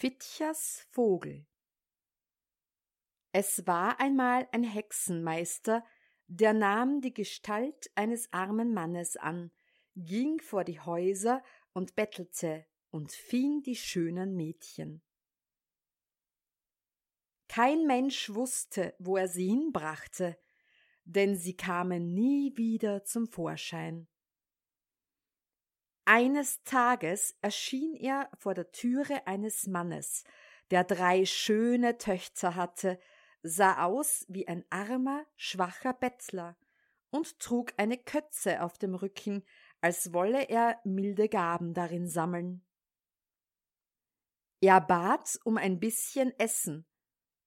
Fitchers Vogel Es war einmal ein Hexenmeister, der nahm die Gestalt eines armen Mannes an, ging vor die Häuser und bettelte und fing die schönen Mädchen. Kein Mensch wusste, wo er sie hinbrachte, denn sie kamen nie wieder zum Vorschein. Eines Tages erschien er vor der Türe eines Mannes, der drei schöne Töchter hatte, sah aus wie ein armer, schwacher Bettler und trug eine Kötze auf dem Rücken, als wolle er milde Gaben darin sammeln. Er bat um ein bisschen Essen,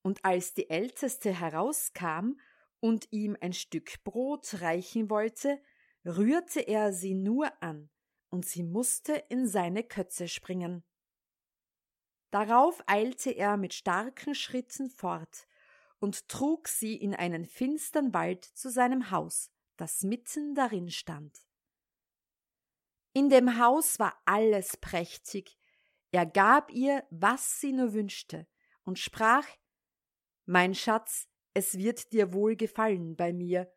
und als die Älteste herauskam und ihm ein Stück Brot reichen wollte, rührte er sie nur an, und sie musste in seine Kötze springen. Darauf eilte er mit starken Schritten fort und trug sie in einen finstern Wald zu seinem Haus, das mitten darin stand. In dem Haus war alles prächtig, er gab ihr, was sie nur wünschte, und sprach Mein Schatz, es wird dir wohl gefallen bei mir,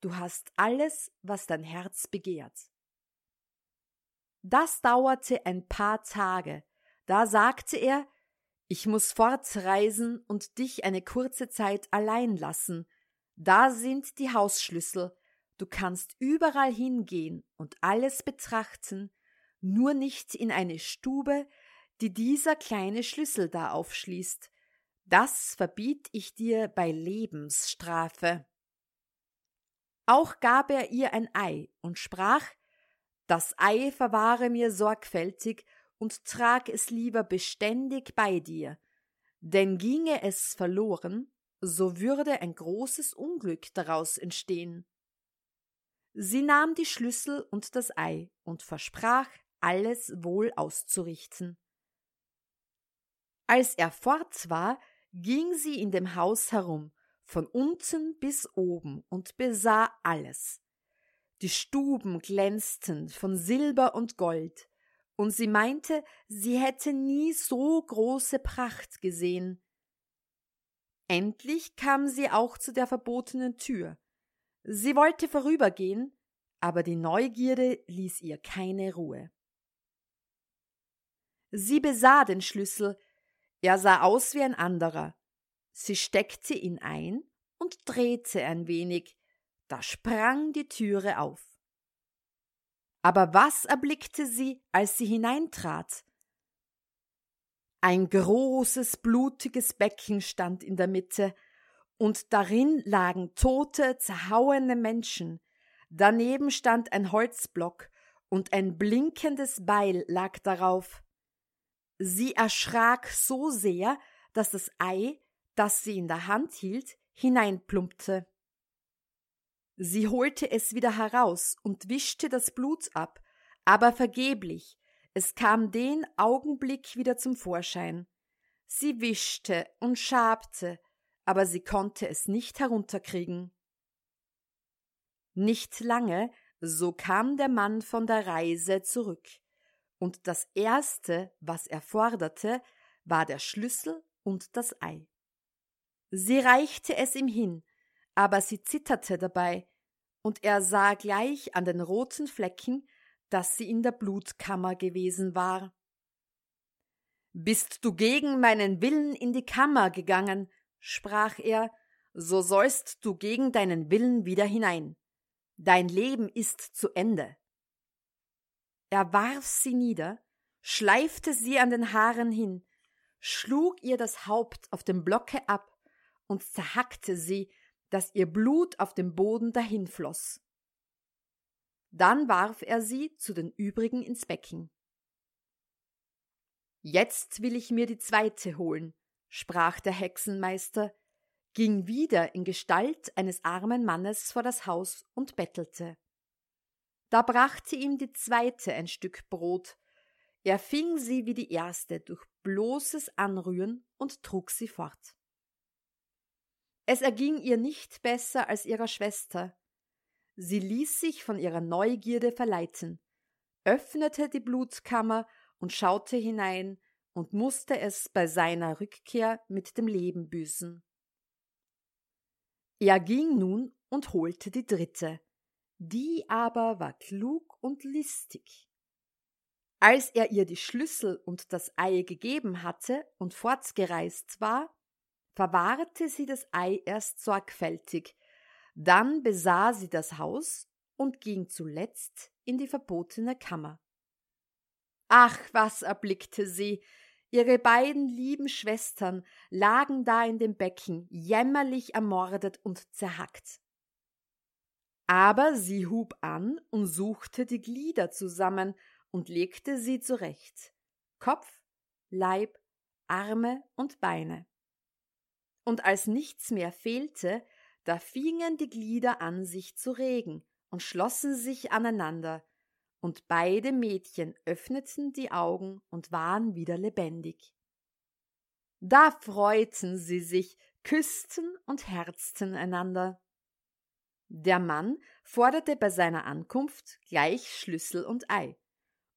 du hast alles, was dein Herz begehrt. Das dauerte ein paar Tage, da sagte er Ich muss fortreisen und dich eine kurze Zeit allein lassen, da sind die Hausschlüssel, du kannst überall hingehen und alles betrachten, nur nicht in eine Stube, die dieser kleine Schlüssel da aufschließt. Das verbiet ich dir bei Lebensstrafe. Auch gab er ihr ein Ei und sprach, das Ei verwahre mir sorgfältig und trag es lieber beständig bei dir, denn ginge es verloren, so würde ein großes Unglück daraus entstehen. Sie nahm die Schlüssel und das Ei und versprach, alles wohl auszurichten. Als er fort war, ging sie in dem Haus herum, von unten bis oben, und besah alles. Die Stuben glänzten von Silber und Gold, und sie meinte, sie hätte nie so große Pracht gesehen. Endlich kam sie auch zu der verbotenen Tür. Sie wollte vorübergehen, aber die Neugierde ließ ihr keine Ruhe. Sie besah den Schlüssel, er sah aus wie ein anderer. Sie steckte ihn ein und drehte ein wenig, da sprang die Türe auf. Aber was erblickte sie, als sie hineintrat? Ein großes, blutiges Becken stand in der Mitte, und darin lagen tote, zerhauene Menschen. Daneben stand ein Holzblock, und ein blinkendes Beil lag darauf. Sie erschrak so sehr, dass das Ei, das sie in der Hand hielt, hineinplumpte. Sie holte es wieder heraus und wischte das Blut ab, aber vergeblich, es kam den Augenblick wieder zum Vorschein. Sie wischte und schabte, aber sie konnte es nicht herunterkriegen. Nicht lange, so kam der Mann von der Reise zurück und das erste, was er forderte, war der Schlüssel und das Ei. Sie reichte es ihm hin, aber sie zitterte dabei, und er sah gleich an den roten Flecken, dass sie in der Blutkammer gewesen war. Bist du gegen meinen Willen in die Kammer gegangen, sprach er, so sollst du gegen deinen Willen wieder hinein. Dein Leben ist zu Ende. Er warf sie nieder, schleifte sie an den Haaren hin, schlug ihr das Haupt auf dem Blocke ab und zerhackte sie, dass ihr Blut auf dem Boden dahinfloß. Dann warf er sie zu den übrigen ins Becken. Jetzt will ich mir die zweite holen, sprach der Hexenmeister, ging wieder in Gestalt eines armen Mannes vor das Haus und bettelte. Da brachte ihm die zweite ein Stück Brot. Er fing sie wie die erste durch bloßes Anrühren und trug sie fort. Es erging ihr nicht besser als ihrer Schwester. Sie ließ sich von ihrer Neugierde verleiten, öffnete die Blutkammer und schaute hinein und musste es bei seiner Rückkehr mit dem Leben büßen. Er ging nun und holte die dritte, die aber war klug und listig. Als er ihr die Schlüssel und das Ei gegeben hatte und fortgereist war, verwahrte sie das Ei erst sorgfältig, dann besah sie das Haus und ging zuletzt in die verbotene Kammer. Ach, was erblickte sie, Ihre beiden lieben Schwestern lagen da in dem Becken, jämmerlich ermordet und zerhackt. Aber sie hub an und suchte die Glieder zusammen und legte sie zurecht. Kopf, Leib, Arme und Beine. Und als nichts mehr fehlte, da fingen die Glieder an sich zu regen und schlossen sich aneinander, und beide Mädchen öffneten die Augen und waren wieder lebendig. Da freuten sie sich, küssten und herzten einander. Der Mann forderte bei seiner Ankunft gleich Schlüssel und Ei,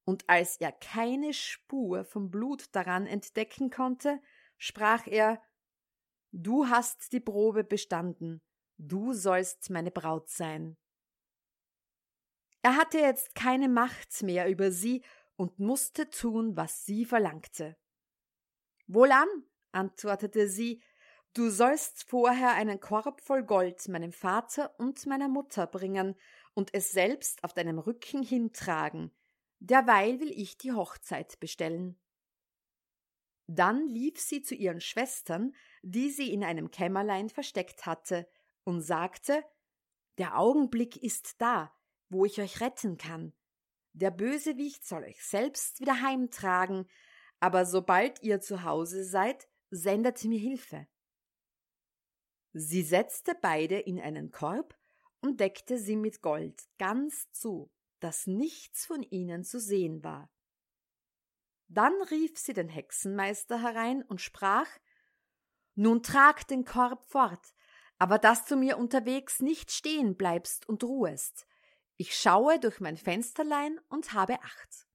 und als er keine Spur vom Blut daran entdecken konnte, sprach er Du hast die Probe bestanden, du sollst meine Braut sein. Er hatte jetzt keine Macht mehr über sie und musste tun, was sie verlangte. Wohlan, antwortete sie, du sollst vorher einen Korb voll Gold meinem Vater und meiner Mutter bringen und es selbst auf deinem Rücken hintragen, derweil will ich die Hochzeit bestellen. Dann lief sie zu ihren Schwestern, die sie in einem Kämmerlein versteckt hatte, und sagte Der Augenblick ist da, wo ich euch retten kann. Der Bösewicht soll euch selbst wieder heimtragen, aber sobald ihr zu Hause seid, sendet mir Hilfe. Sie setzte beide in einen Korb und deckte sie mit Gold ganz zu, dass nichts von ihnen zu sehen war. Dann rief sie den Hexenmeister herein und sprach Nun trag den Korb fort, aber dass du mir unterwegs nicht stehen bleibst und ruhest, ich schaue durch mein Fensterlein und habe Acht.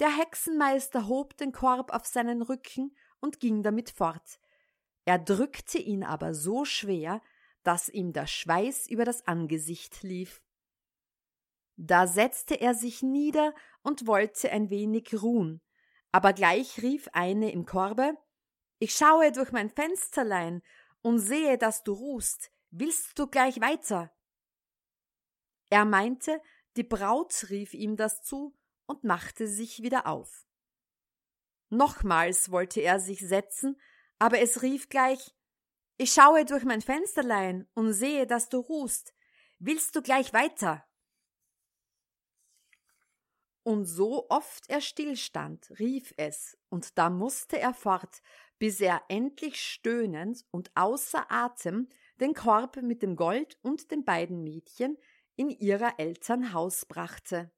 Der Hexenmeister hob den Korb auf seinen Rücken und ging damit fort. Er drückte ihn aber so schwer, dass ihm der Schweiß über das Angesicht lief. Da setzte er sich nieder und wollte ein wenig ruhen, aber gleich rief eine im Korbe Ich schaue durch mein Fensterlein und sehe, dass du ruhst. Willst du gleich weiter? Er meinte, die Braut rief ihm das zu und machte sich wieder auf. Nochmals wollte er sich setzen, aber es rief gleich Ich schaue durch mein Fensterlein und sehe, dass du ruhst. Willst du gleich weiter? Und so oft er stillstand, rief es, und da musste er fort, bis er endlich stöhnend und außer Atem den Korb mit dem Gold und den beiden Mädchen in ihrer Eltern Haus brachte.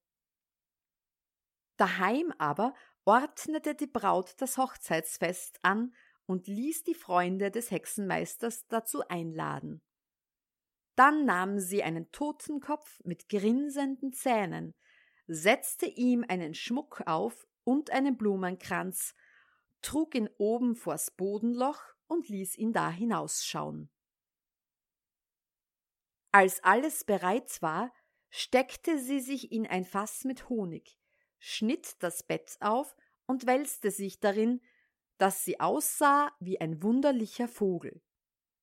Daheim aber ordnete die Braut das Hochzeitsfest an und ließ die Freunde des Hexenmeisters dazu einladen. Dann nahm sie einen Totenkopf mit grinsenden Zähnen, setzte ihm einen Schmuck auf und einen Blumenkranz, trug ihn oben vors Bodenloch und ließ ihn da hinausschauen. Als alles bereit war, steckte sie sich in ein Fass mit Honig, schnitt das Bett auf und wälzte sich darin, dass sie aussah wie ein wunderlicher Vogel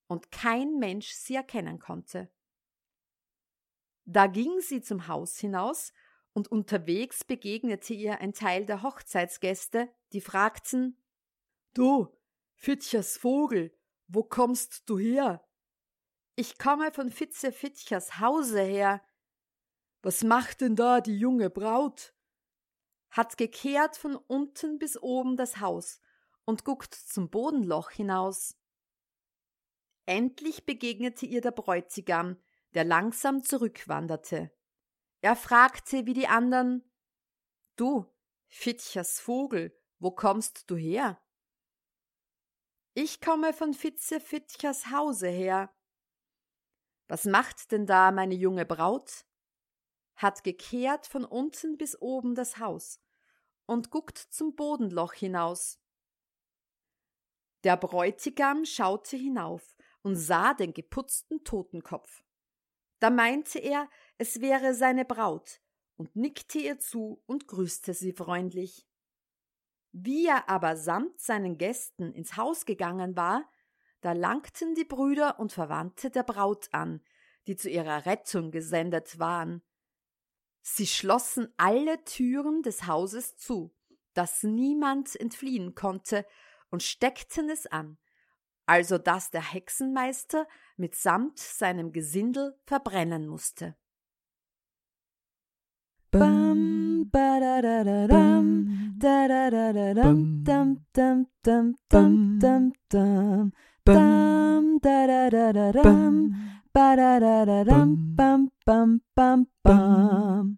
und kein Mensch sie erkennen konnte. Da ging sie zum Haus hinaus, und unterwegs begegnete ihr ein Teil der Hochzeitsgäste, die fragten Du, Fitchers Vogel, wo kommst du her? Ich komme von Fitze Fitchers Hause her. Was macht denn da die junge Braut? hat gekehrt von unten bis oben das Haus und guckt zum Bodenloch hinaus. Endlich begegnete ihr der Bräutigam, der langsam zurückwanderte. Er fragte wie die andern Du, Fitchers Vogel, wo kommst du her? Ich komme von Fitze Fitchers Hause her. Was macht denn da meine junge Braut? Hat gekehrt von unten bis oben das Haus und guckt zum Bodenloch hinaus. Der Bräutigam schaute hinauf und sah den geputzten Totenkopf. Da meinte er, es wäre seine Braut, und nickte ihr zu und grüßte sie freundlich. Wie er aber samt seinen Gästen ins Haus gegangen war, da langten die Brüder und Verwandte der Braut an, die zu ihrer Rettung gesendet waren. Sie schlossen alle Türen des Hauses zu, dass niemand entfliehen konnte, und steckten es an, also dass der Hexenmeister mitsamt seinem Gesindel verbrennen musste. Bam, ba da da da dam, da da da da dam, dam dam dam dam dam dam, dam da da da da dam, ba da da da dam, bam bam bam bam.